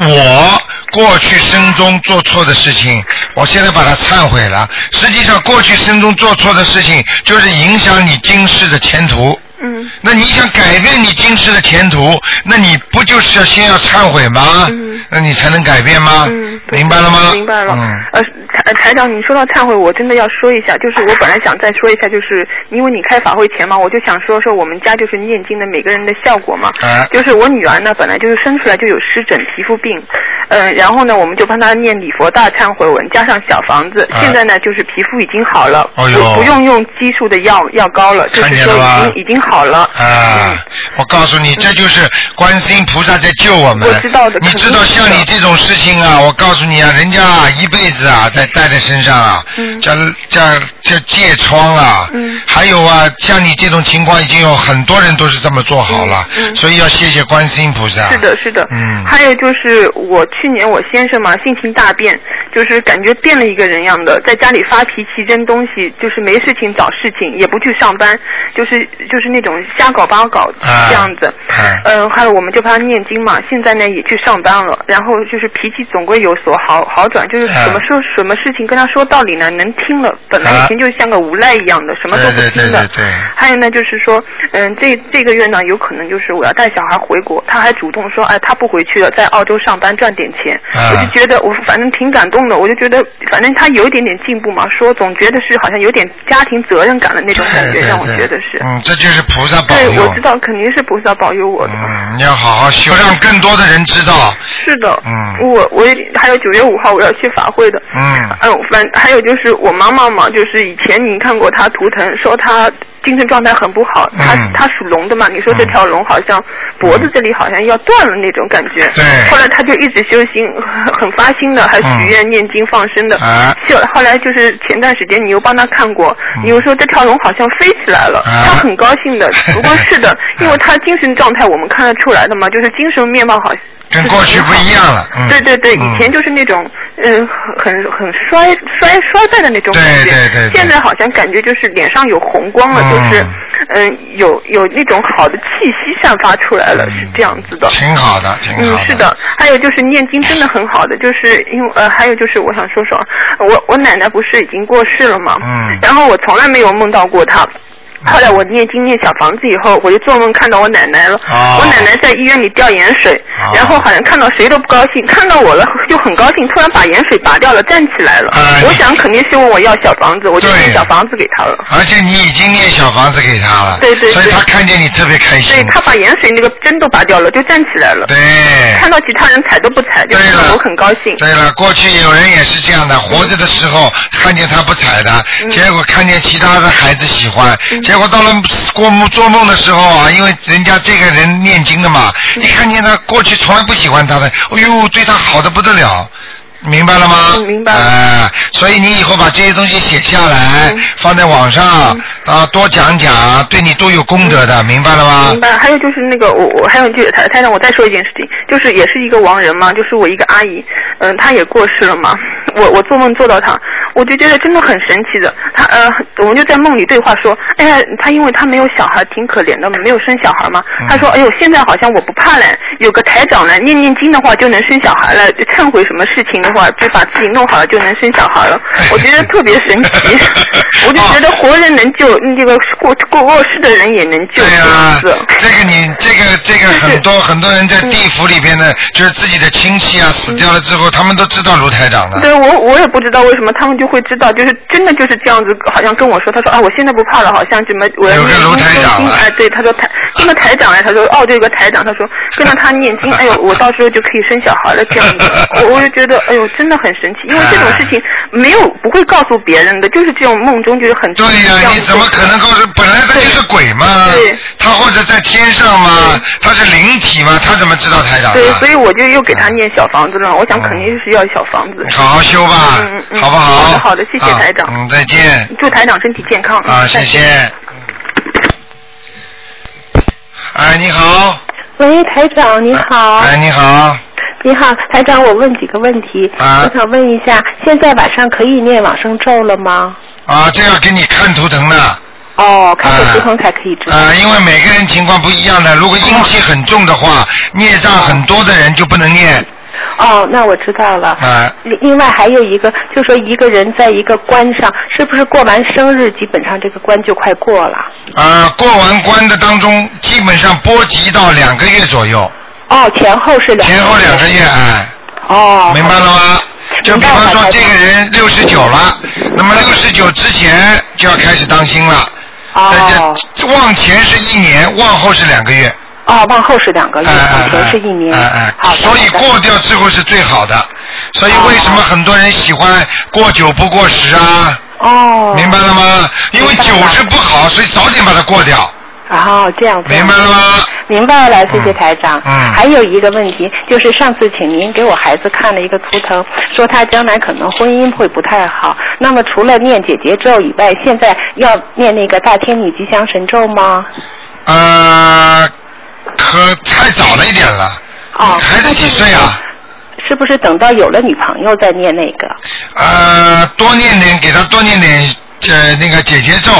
我过去生中做错的事情，我现在把它忏悔了。实际上，过去生中做错的事情，就是影响你今世的前途。嗯那你想改变你今世的前途，那你不就是要先要忏悔吗？嗯那你才能改变吗？嗯，明白了吗？明白了。嗯。呃，台台长，你说到忏悔，我真的要说一下，就是我本来想再说一下，就是因为你开法会前嘛，我就想说说我们家就是念经的每个人的效果嘛。啊就是我女儿呢，本来就是生出来就有湿疹皮肤病，呃，然后呢，我们就帮她念礼佛大忏悔文，加上小房子，哎现在呢，就是皮肤已经好了，不不用用激素的药药膏了，就是说已经已经好了。啊，我告诉你，这就是观世音菩萨在救我们。我知道的你知道像你这种事情啊，我告诉你啊，人家啊一辈子啊在带在身上啊，嗯叫叫叫疥疮啊，嗯还有啊，像你这种情况已经有很多人都是这么做好了，嗯嗯所以要谢谢观世音菩萨。是的，是的。嗯还有就是我去去年我先生嘛性情大变，就是感觉变了一个人样的，在家里发脾气、扔东西，就是没事情找事情，也不去上班，就是就是那种瞎搞八搞啊这样子。啊嗯，还有我们就帮他念经嘛，现在呢也去上班了，然后就是脾气总归有所好好转，就是什么说什么事情跟他说道理呢能听了，本来以前就像个无赖一样的，什么都不对对听的。对对对还有呢，就是说，嗯，这这个月呢，有可能就是我要带小孩回国，他还主动说，哎，他不回去了，在澳洲上班赚点钱。啊我就觉得我反正挺感动的，我就觉得反正他有一点点进步嘛，说总觉得是好像有点家庭责任感的那种感觉，对对让我觉得是。嗯，这就是菩萨保对，佑我知。道肯定是菩萨保佑我的。嗯，你要好好修，让更多的人知道。是的，嗯我我还有九月五号我要去法会的，嗯嗯，反还有就是我妈妈嘛，就是以前您看过她图腾，说她精神状态很不好，她嗯她属龙的嘛，你说这条龙好像脖子这里好像要断了那种感觉，对。后来他就一直修心，很 很发心的，还许愿念经放生的，后来就是前段时间你又帮他看过，你又说这条龙好像飞起来了，啊。她很高兴的，不过是的，因为他精神状态我们看得出来的嘛，就是精神面貌好像。跟过去不一样了。嗯。对对对，嗯以前就是那种嗯很很衰衰衰败的那种感觉，对对对对现在好像感觉就是脸上有红光了，嗯就是嗯有有那种好的气息散发出来了，是这样子的。挺好的，挺好嗯，是的，还有就是念经真的很好的，就是因为呃，还有就是我想说说，我我奶奶不是已经过世了嘛，嗯然后我从来没有梦到过她。后来我念经念小房子以后，我就做梦看到我奶奶了。哦我奶奶在医院里吊盐水，哦然后好像看到谁都不高兴，看到我了就很高兴，突然把盐水拔掉了，站起来了。啊我想肯定是问我要小房子，我就念小房子给他了。而且你已经念小房子给他了，对对对所以他看见你特别开心对。他把盐水那个针都拔掉了，就站起来了。对。看到其他人踩都不踩，就对了看到我很高兴。对了，过去有人也是这样的，活着的时候看见他不踩的，嗯结果看见其他的孩子喜欢，结果到了过梦做梦的时候啊，因为人家这个人念经的嘛，嗯你看见他过去从来不喜欢他的，哎呦，对他好的不得了。明白了吗？嗯明白了哎所以你以后把这些东西写下来，嗯放在网上啊，多讲讲，对你都有功德的，明白了吗？明白。还有就是那个，我我还有就是台台长，我再说一件事情，就是也是一个亡人嘛，就是我一个阿姨，嗯、她也过世了嘛。我我做梦做到她，我就觉得真的很神奇的。他呃，我们就在梦里对话说，哎呀，他因为他没有小孩，挺可怜的，没有生小孩嘛。他说，哎呦，现在好像我不怕了，有个台长来念念经的话就能生小孩了，就忏悔什么事情的话，就把自己弄好了就能生小孩了。我觉得特别神奇，我就觉得活人能救，这个过过过世的人也能救，对这样呀、子。这个你这个这个很多很多人在地府里边呢，就是自己的亲戚啊死掉了之后，他们都知道卢台长的。对我我也不知道为什么他们就会知道，就是真的就是这样子，好像跟我说，他说啊，我现在不怕了，好像怎么我要念经台哎，对，他说台跟个台长来，他说哦，这，有个台长，他说跟着他念经，哎呦，我到时候就可以生小孩了，这样子，我我就觉得哎呦，真的很神奇，因为这种事情没有不会告诉别人的，就是这种梦中就是很对呀、你怎么可能告诉？本来他就是鬼嘛对，他或者在天上嘛，他是灵体嘛，他怎么知道台长？对，所以我就又给他念小房子了，我想肯定是要小房子。好好修吧，嗯嗯嗯好不好？好的好的谢谢啊台长嗯，再见。祝台长身体健康啊，谢谢。哎，你好，喂，台长你好。哎，你好，你好，台长，我问几个问题。啊我想问一下，现在晚上可以念往生咒了吗？啊，这要给你看图腾的。哦，看着图腾才可以知道。啊，因为每个人情况不一样的，如果阴气很重的话，孽障很多的人就不能念。哦，那我知道了。啊，另另外还有一个，就说一个人在一个关上，是不是过完生日，基本上这个关就快过了？啊，过完关的当中，基本上波及到两个月左右，哦，前后是两。前后两个月，哎，哦。明白了吗？就比方说这个人六十九了，那么六十九之前就要开始当心了。哦。这往前是一年，往后是两个月。哦，往后是两个月，哎往前是一年。哎哎好。所以过掉之后是最好的。所以为什么很多人喜欢过九不过十啊？哦。明白了吗？因为九是不好，所以早点把它过掉。哦，这样子。明白了吗？明白了，谢谢台长。嗯还有一个问题，就是上次请您给我孩子看了一个图腾，说他将来可能婚姻会不太好。那么除了念姐姐咒以外，现在要念那个大天女吉祥神咒吗？呃，可太早了一点了。哦。孩子几岁啊？是是不是等到有了女朋友再念那个？呃，多念点，给他多念点呃那个姐姐咒。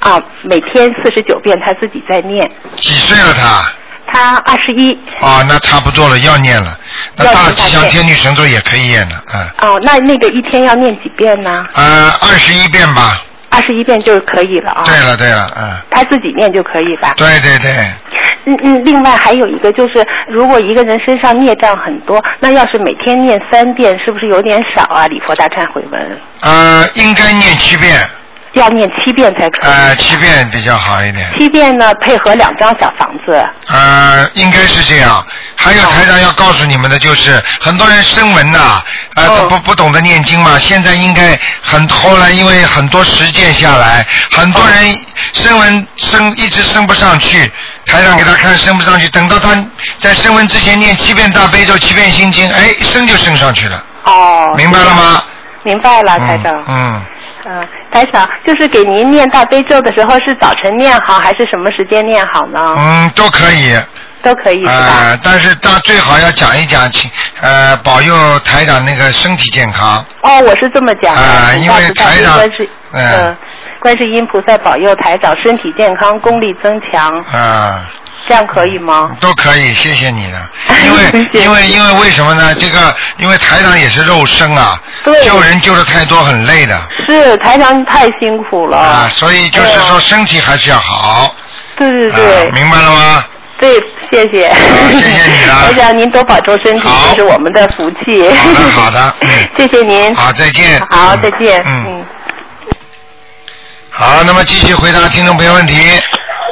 啊，每天四十九遍，他自己在念。几岁了他？他二十一。哦，那差不多了，要念了。那大吉祥天女神咒也可以念了，嗯。哦，那那个一天要念几遍呢？呃，二十一遍吧。二十一遍就可以了啊。对了对了，嗯。他自己念就可以吧？对对对。嗯嗯，另外还有一个就是，如果一个人身上孽障很多，那要是每天念三遍，是不是有点少啊？礼佛大忏悔文。呃，应该念七遍。要念七遍才可以。呃，七遍比较好一点。七遍呢，配合两张小房子。呃，应该是这样。还有台长要告诉你们的就是，很多人声闻呐，呃，哦都不不懂得念经嘛。现在应该很后来，因为很多实践下来，很多人声闻升一直升不上去，台长给他看升不上去，等到他在升闻之前念七遍大悲咒、七遍心经，哎，一升就升上去了。哦。明白了吗？明白了，台长。嗯。嗯，台长，就是给您念大悲咒的时候，是早晨念好，还是什么时间念好呢？嗯，都可以。都可以是吧？呃，但是大最好要讲一讲，请呃保佑台长那个身体健康。哦，我是这么讲的。啊因为台长嗯呃观世音菩萨保佑台长身体健康，功力增强，啊、这样可以吗？都可以，谢谢你了。因为因为因为为什么呢？这个因为台长也是肉身啊，对救人救的太多，很累的是台长太辛苦了。啊，所以就是说身体还是要好。对对对。啊明白了吗？对，谢谢。谢谢你了台长，您多保重身体，这是我们的福气。好的好的，嗯，谢谢您。好，再见。好，再见。嗯。好，那么继续回答听众朋友问题。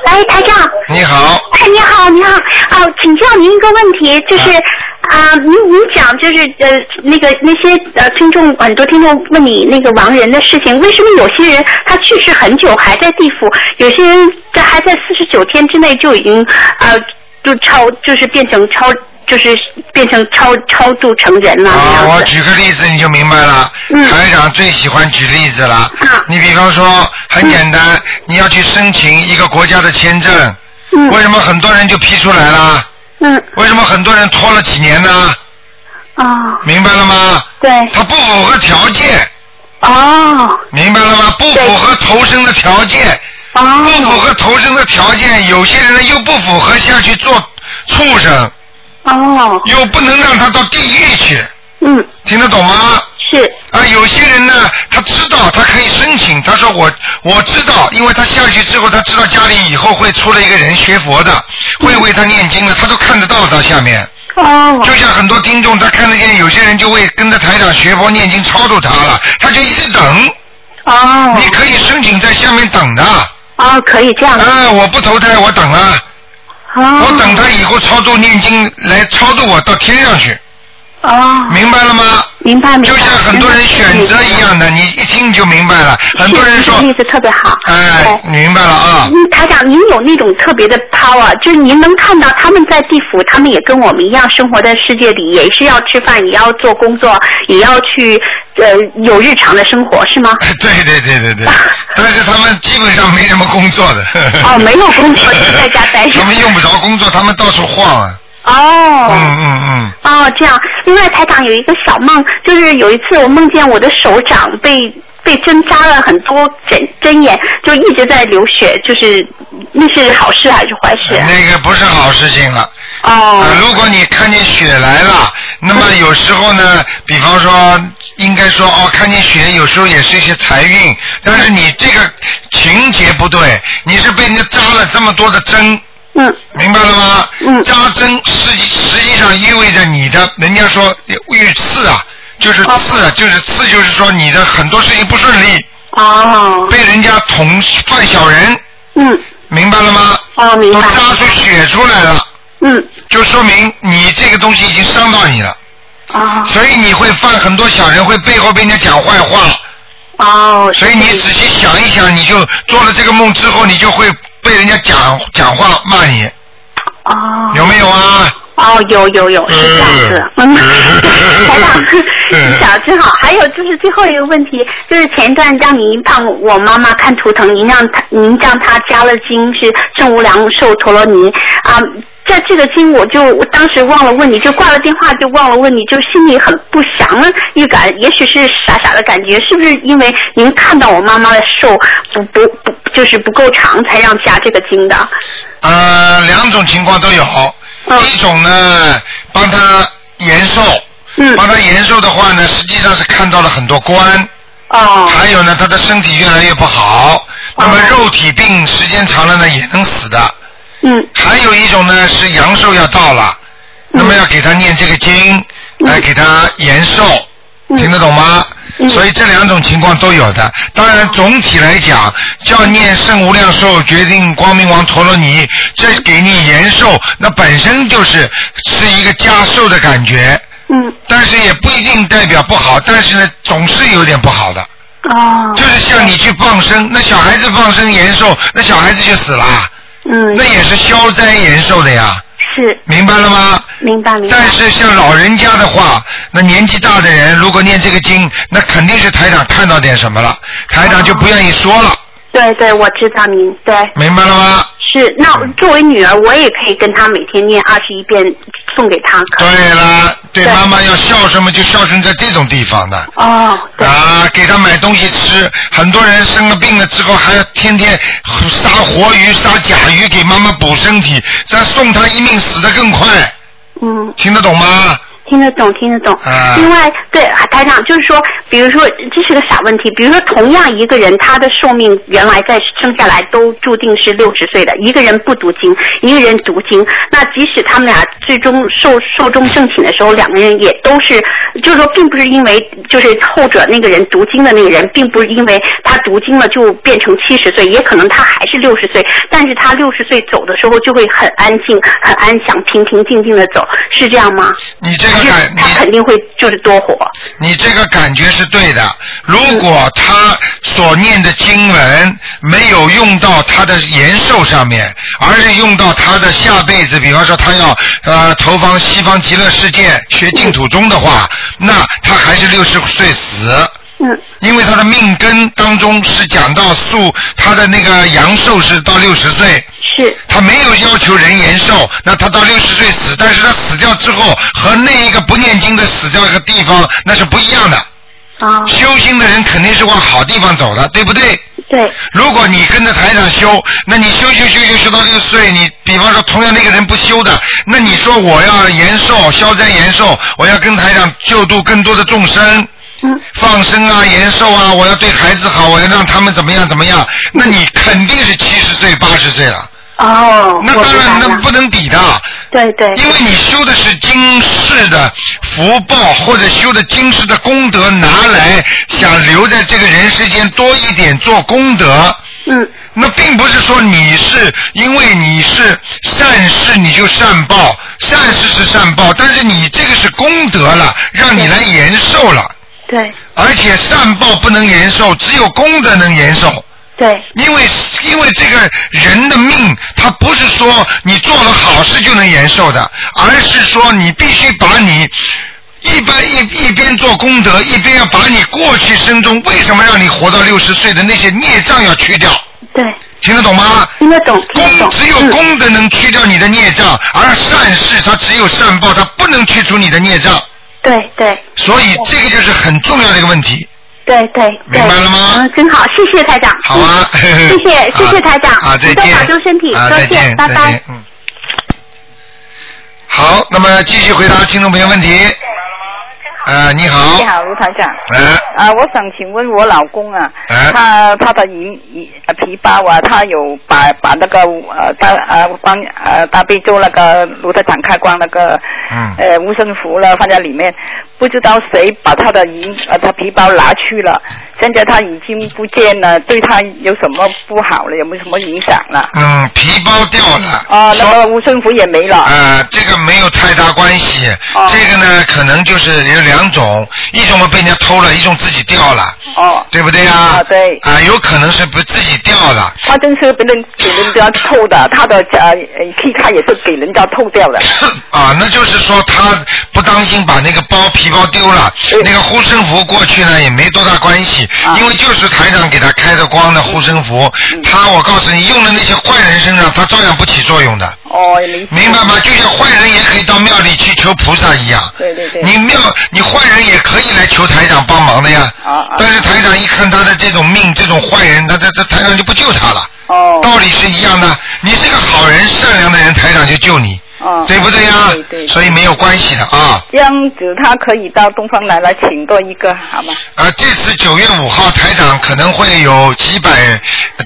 哎，台长。你好。哎，你好，你好。啊，请教您一个问题，就是啊，您您讲就是呃那个那些呃听众很多听众问你那个亡人的事情，为什么有些人他去世很久还在地府，有些人在还在四十九天之内就已经呃就超就是变成超就是变成超超度成人了。啊，我举个例子你就明白了。嗯台长最喜欢举例子了。你比方说，很简单，你要去申请一个国家的签证，嗯为什么很多人就批出来了？嗯。为什么很多人拖了几年呢？啊。明白了吗？对。他不符合条件。哦。明白了吗？不符合投生的条件。哦。不符合投生的条件，有些人呢又不符合下去做畜生。哦。又不能让他到地狱去。嗯。听得懂吗？是。啊，有些人呢，他知道他可以申请，他说我我知道，因为他下去之后，他知道家里以后会出来一个人学佛的，会为他念经的，他都看得到到下面。哦。就像很多听众，他看得见有些人就会跟着台长学佛念经超度他了，他就一直等。哦。你可以申请在下面等的。哦，可以这样。啊，我不投胎，我等了。我等他以后操作念经来操作我到天上去。哦。明白了吗？明白明白。就像很多人选择一样的，你一听就明白了。很多人说是，例子特别好。哎，明白了啊。嗯，台长，您有那种特别的 power，就是您能看到他们在地府，他们也跟我们一样生活在世界里，也是要吃饭，也要做工作，也要去呃有日常的生活，是吗？对对对对对，但是他们基本上没什么工作的。哦，没有工作，就在家待着。他们用不着工作，他们到处晃啊。哦。嗯嗯嗯。哦，这样。另外，台长有一个小梦，就是有一次我梦见我的手掌被被针扎了很多针针眼，就一直在流血，就是那是好事还是坏事、啊？那个不是好事情了。哦。啊，如果你看见血来了，那么有时候呢，比方说，应该说哦，看见血有时候也是一些财运，但是你这个情节不对，你是被人家扎了这么多的针。嗯。明白了吗？嗯。扎针实际实际上意味着你的，人家说遇刺啊，就是刺，啊，就是刺，就是说你的很多事情不顺利。哦。被人家捅犯小人。嗯。明白了吗？哦，明白。都扎出血出来了。嗯。就说明你这个东西已经伤到你了。啊。所以你会犯很多小人，会背后被人家讲坏话。哦。所以你仔细想一想，你就做了这个梦之后，你就会被人家讲讲话骂你。哦。有没有啊？哦，有有有，是这样子。嗯，台长，小真好。还有就是最后一个问题，就是前一段让您帮我妈妈看图腾，您让她您让她加了经是正无量寿陀罗尼啊。在这个经，我就我当时忘了问你，就挂了电话就忘了问你，就心里很不祥的预感，也许是傻傻的感觉，是不是因为您看到我妈妈的寿不不不就是不够长，才让加这个经的？呃，两种情况都有。一种呢，帮他延寿，帮他延寿的话呢，实际上是看到了很多官。哦。还有呢，他的身体越来越不好，那么肉体病时间长了呢，也能死的。嗯。还有一种呢，是阳寿要到了，那么要给他念这个经，来给他延寿，听得懂吗？所以这两种情况都有的。当然，总体来讲，叫念圣无量寿决定光明王陀罗尼，这给你延寿，那本身就是是一个加寿的感觉。嗯。但是也不一定代表不好，但是呢，总是有点不好的。哦。就是像你去放生，那小孩子放生延寿，那小孩子就死了。嗯。那也是消灾延寿的呀。是。明白了吗？明白明白。但是像老人家的话，那年纪大的人如果念这个经，那肯定是台长看到点什么了，台长就不愿意说了。对对，我知道您对。明白了吗？是，那作为女儿，我也可以跟她每天念二十一遍，送给她。对了，对妈妈要孝顺嘛，就孝顺在这种地方的。哦。啊，给她买东西吃，很多人生了病了之后，还要天天杀活鱼、杀甲鱼给妈妈补身体，再送她一命死得更快。嗯。听得懂吗？听得懂，听得懂。啊另外，对台长就是说，比如说这是个傻问题，比如说同样一个人，他的寿命原来在生下来都注定是六十岁的，一个人不读经，一个人读经，那即使他们俩最终寿寿终正寝的时候，两个人也都是，就是说，并不是因为就是后者那个人读经的那个人，并不是因为他读经了就变成七十岁，也可能他还是六十岁，但是他六十岁走的时候就会很安静、很安详、平平静静的走，是这样吗？你这个感，他肯定会就是多活。你这个感觉是对的。如果他所念的经文没有用到他的延寿上面，而是用到他的下辈子，比方说他要呃投放西方极乐世界学净土宗的话，那他还是六十岁死。嗯。因为他的命根当中是讲到素，他的那个阳寿是到六十岁。是。他没有要求人延寿，那他到六十岁死，但是他死掉之后和那一个不念经的死掉一个地方那是不一样的。啊。修心的人肯定是往好地方走的，对不对？对。如果你跟着台长修，那你修修修修修到六十岁，你比方说同样那个人不修的，那你说我要延寿、消灾延寿，我要跟台长救度更多的众生。嗯。放生啊，延寿啊，我要对孩子好，我要让他们怎么样怎么样，那你肯定是七十岁、八十岁了。哦。那当然，那不能比的。对对。因为你修的是今世的福报，或者修的今世的功德，拿来想留在这个人世间多一点做功德。嗯。那并不是说你是因为你是善事你就善报，善事是善报，但是你这个是功德了，让你来延寿了。对。而且善报不能延寿，只有功德能延寿。对。因为因为这个人的命，他不是说你做了好事就能延寿的，而是说你必须把你一般一一边做功德，一边要把你过去生中为什么让你活到六十岁的那些孽障要去掉。对。听得懂吗？听得懂，听得懂。功只有功德能去掉你的孽障，而善事它只有善报，它不能去除你的孽障。对对。所以这个就是很重要的一个问题。对对。明白了吗？嗯，真好，谢谢台长。好啊。谢谢 谢谢台长。啊，再见。多保重身体，啊，多再见，谢，拜拜。。嗯。好，那么继续回答听众朋友问题。呃，你好。你好，卢台长。哎。啊，我想请问我老公啊，哎他他的银银呃皮包啊，他有把把那个呃大呃帮呃大悲咒那个卢台长开光那个嗯呃无声符了放在里面，不知道谁把他的银呃他皮包拿去了。现在他已经不见了，对他有什么不好了？有没有什么影响了？嗯，皮包掉了。啊，那么护身符也没了。啊，这个没有太大关系。哦这个呢，可能就是有两种，一种被人家偷了，一种自己掉了，哦，对不对啊？啊对。啊，有可能是不自己掉了。他真是被人给人家偷的，他的呃皮卡也是给人家偷掉的。啊，那就是说他不当心把那个包皮包丢了，那个护身符过去呢也没多大关系，啊因为就是台长给他开的光的护身符，嗯他我告诉你用的那些坏人身上，他照样不起作用的。哦。明白吗？就像坏人也可以到庙里去求菩萨一样。对对对。你庙，你坏人也可以来求台长帮忙的呀。啊啊。但是台长一看他的这种命，这种坏人，他他他台长就不救他了。哦。道理是一样的，你是个好人、善良的人，台长就救你。哦。对不对呀？对对。所以没有关系的啊。这样子他可以到东方来来请多一个，好吗？啊，这次九月五号，台长可能会有几百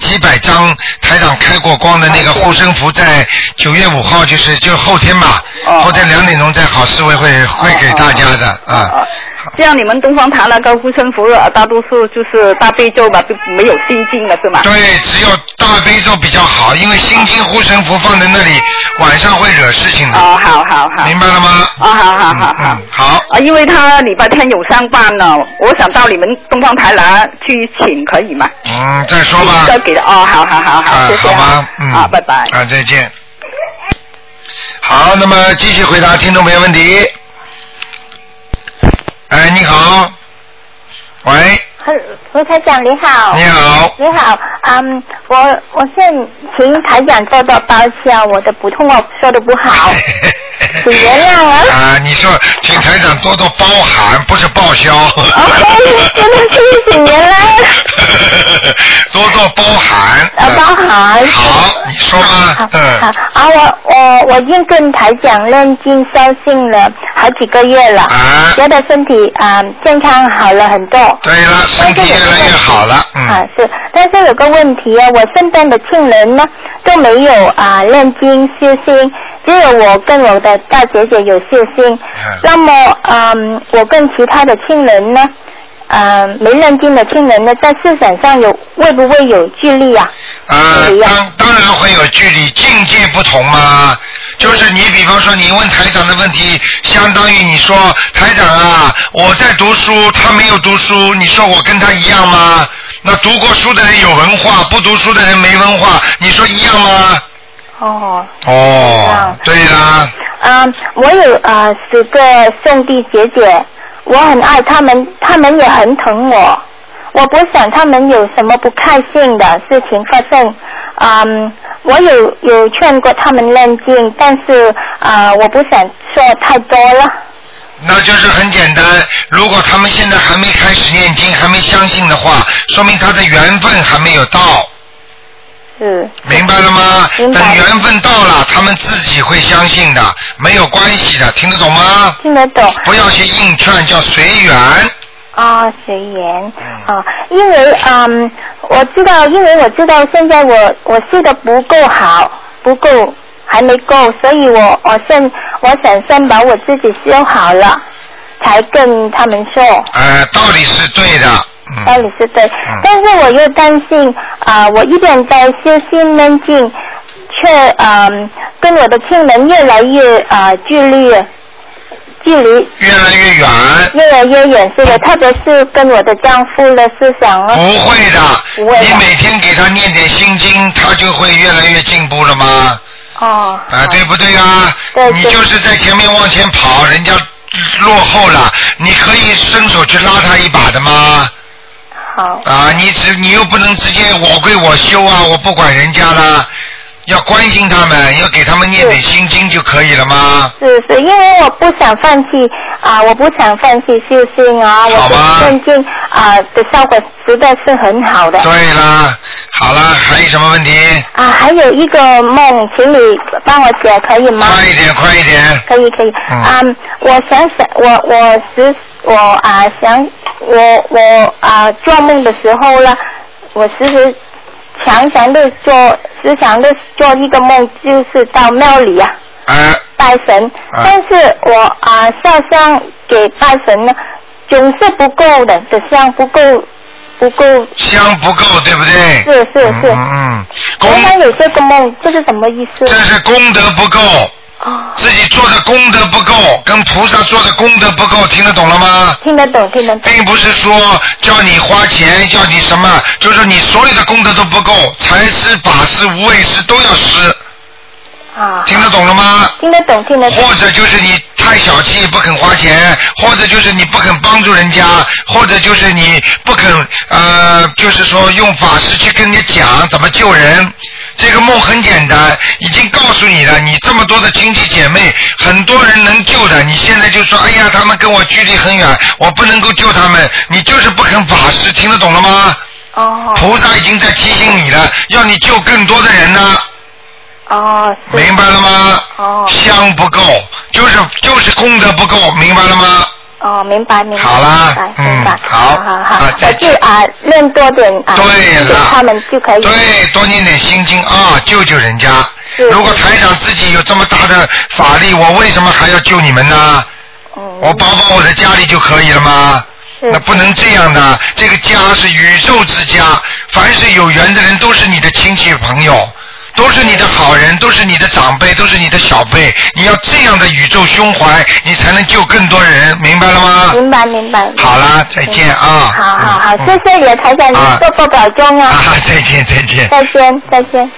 几百张台长开过光的那个护身符，在九月五号，就是就后天吧，后天两点钟在好市委会会给大家的啊。这样你们东方台那个护身符，呃大多数就是大悲咒吧，就没有心经了，是吗？对，只有大悲咒比较好，因为心经护身符放在那里，晚上会惹事情的。哦，好好好。明白了吗？啊，好好好好。嗯，好。啊，因为他礼拜天有上班呢，我想到你们东方台来去请，可以吗？嗯，再说吧。再给的哦，好好好好，啊谢谢啊，嗯好，拜拜。啊，再见。好，那么继续回答听众朋友问题。哎，你好。喂，卢台长你好。你好。你好，嗯，我我现请台长多多包销，我的普通话说的不好，请原谅啊。啊，你说，请台长多多包涵，不是报销。真的是请原谅。多多包涵。啊，包涵。好，你说吧。嗯。好啊，我我我已经跟台长认经修信了好几个月了，觉得身体啊、健康好了很多。对了，身体越来越好了。嗯。啊，是，但是有个问题啊，我身边的亲人呢都没有啊认经修心，只有我跟我的大姐姐有修心。那么，嗯，我跟其他的亲人呢，嗯，没认定的亲人呢，在思想上有会不会有距离啊？呃，当当然会有距离，境界不同嘛。就是你比方说，你问台长的问题，相当于你说台长啊，我在读书，他没有读书，你说我跟他一样吗？那读过书的人有文化，不读书的人没文化，你说一样吗？哦。哦，对啦，嗯，我有啊十个兄弟姐姐，我很爱他们，他们也很疼我。我不想他们有什么不开心的事情发生。嗯，我有有劝过他们认经，但是啊、我不想说太多了。那就是很简单。如果他们现在还没开始念经，还没相信的话，说明他的缘分还没有到。是。明白了吗？等缘分到了，他们自己会相信的，没有关系的，听得懂吗？听得懂。不要去硬劝，叫随缘。啊，随缘啊，因为嗯，我知道，因为我知道现在我我修的不够好，不够，还没够，所以我我先我想先把我自己修好了，才跟他们说。呃，道理是对的。道理是对，但是我又担心啊、我一边在修心念经，却嗯、跟我的亲人越来越啊、距离距离越来越远。越来越远，是的，特别是跟我的丈夫的思想啊。不会的，不会的你每天给他念点心经，他就会越来越进步了吗？哦。啊，对不对啊？你就是在前面往前跑，人家落后了，你可以伸手去拉他一把的吗？啊，你只你又不能直接我归我修啊，我不管人家啦，要关心他们，要给他们念点心经就可以了吗？是是，因为我不想放弃啊、我不想放弃修心啊，我的念经啊的效果实在是很好的。对啦，好了，还有什么问题？啊，还有一个梦，请你帮我解可以吗？快一点，快一点。可以可以。嗯啊，我想想，我我时我啊想我我啊做梦的时候呢，我时时常常的做，时常的做一个梦，就是到庙里啊。拜神，但是我啊烧香给拜神呢，总是不够的，这香不够不够。香不够，对不对？是是是。嗯嗯，原来有这个梦，这是什么意思？这是功德不够。哦。自己做的功德不够，跟菩萨做的功德不够，听得懂了吗？听得懂，听得懂。并不是说叫你花钱，叫你什么，就是说你所有的功德都不够，财施、法施、无畏施都要施。啊。听得懂了吗？听得懂，听得懂。或者就是你太小气，不肯花钱；或者就是你不肯帮助人家；或者就是你不肯呃，就是说用法师去跟人家讲怎么救人。这个梦很简单，已经告诉你了。你这么多的亲戚姐妹，很多人能救的，你现在就说，哎呀，他们跟我距离很远，我不能够救他们。你就是不肯法师，听得懂了吗？哦。菩萨已经在提醒你了，要你救更多的人呢。哦。明白了吗？哦。香不够，就是就是功德不够，明白了吗？哦，明白明白。好啦明白嗯。好好好好，我就啊念多点啊，对了他们就可以。对，多念点心经啊，救救人家。如果台长自己有这么大的法力，我为什么还要救你们呢？我保保我的家里就可以了吗？那不能这样的，这个家是宇宙之家，凡是有缘的人都是你的亲戚朋友。都是你的好人，都是你的长辈，都是你的小辈。你要这样的宇宙胸怀，你才能救更多人，明白了吗？明白明白。好啦，再见啊！好好好，谢谢你，台长，您多多保重啊。啊，再见再见。再见再见。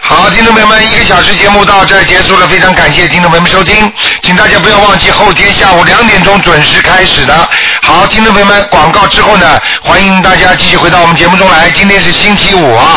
好，听众朋友们，一个小时节目到这儿结束了，非常感谢听众朋友们收听，请大家不要忘记后天下午两点钟准时开始的。好，听众朋友们，广告之后呢，欢迎大家继续回到我们节目中来，今天是星期五啊。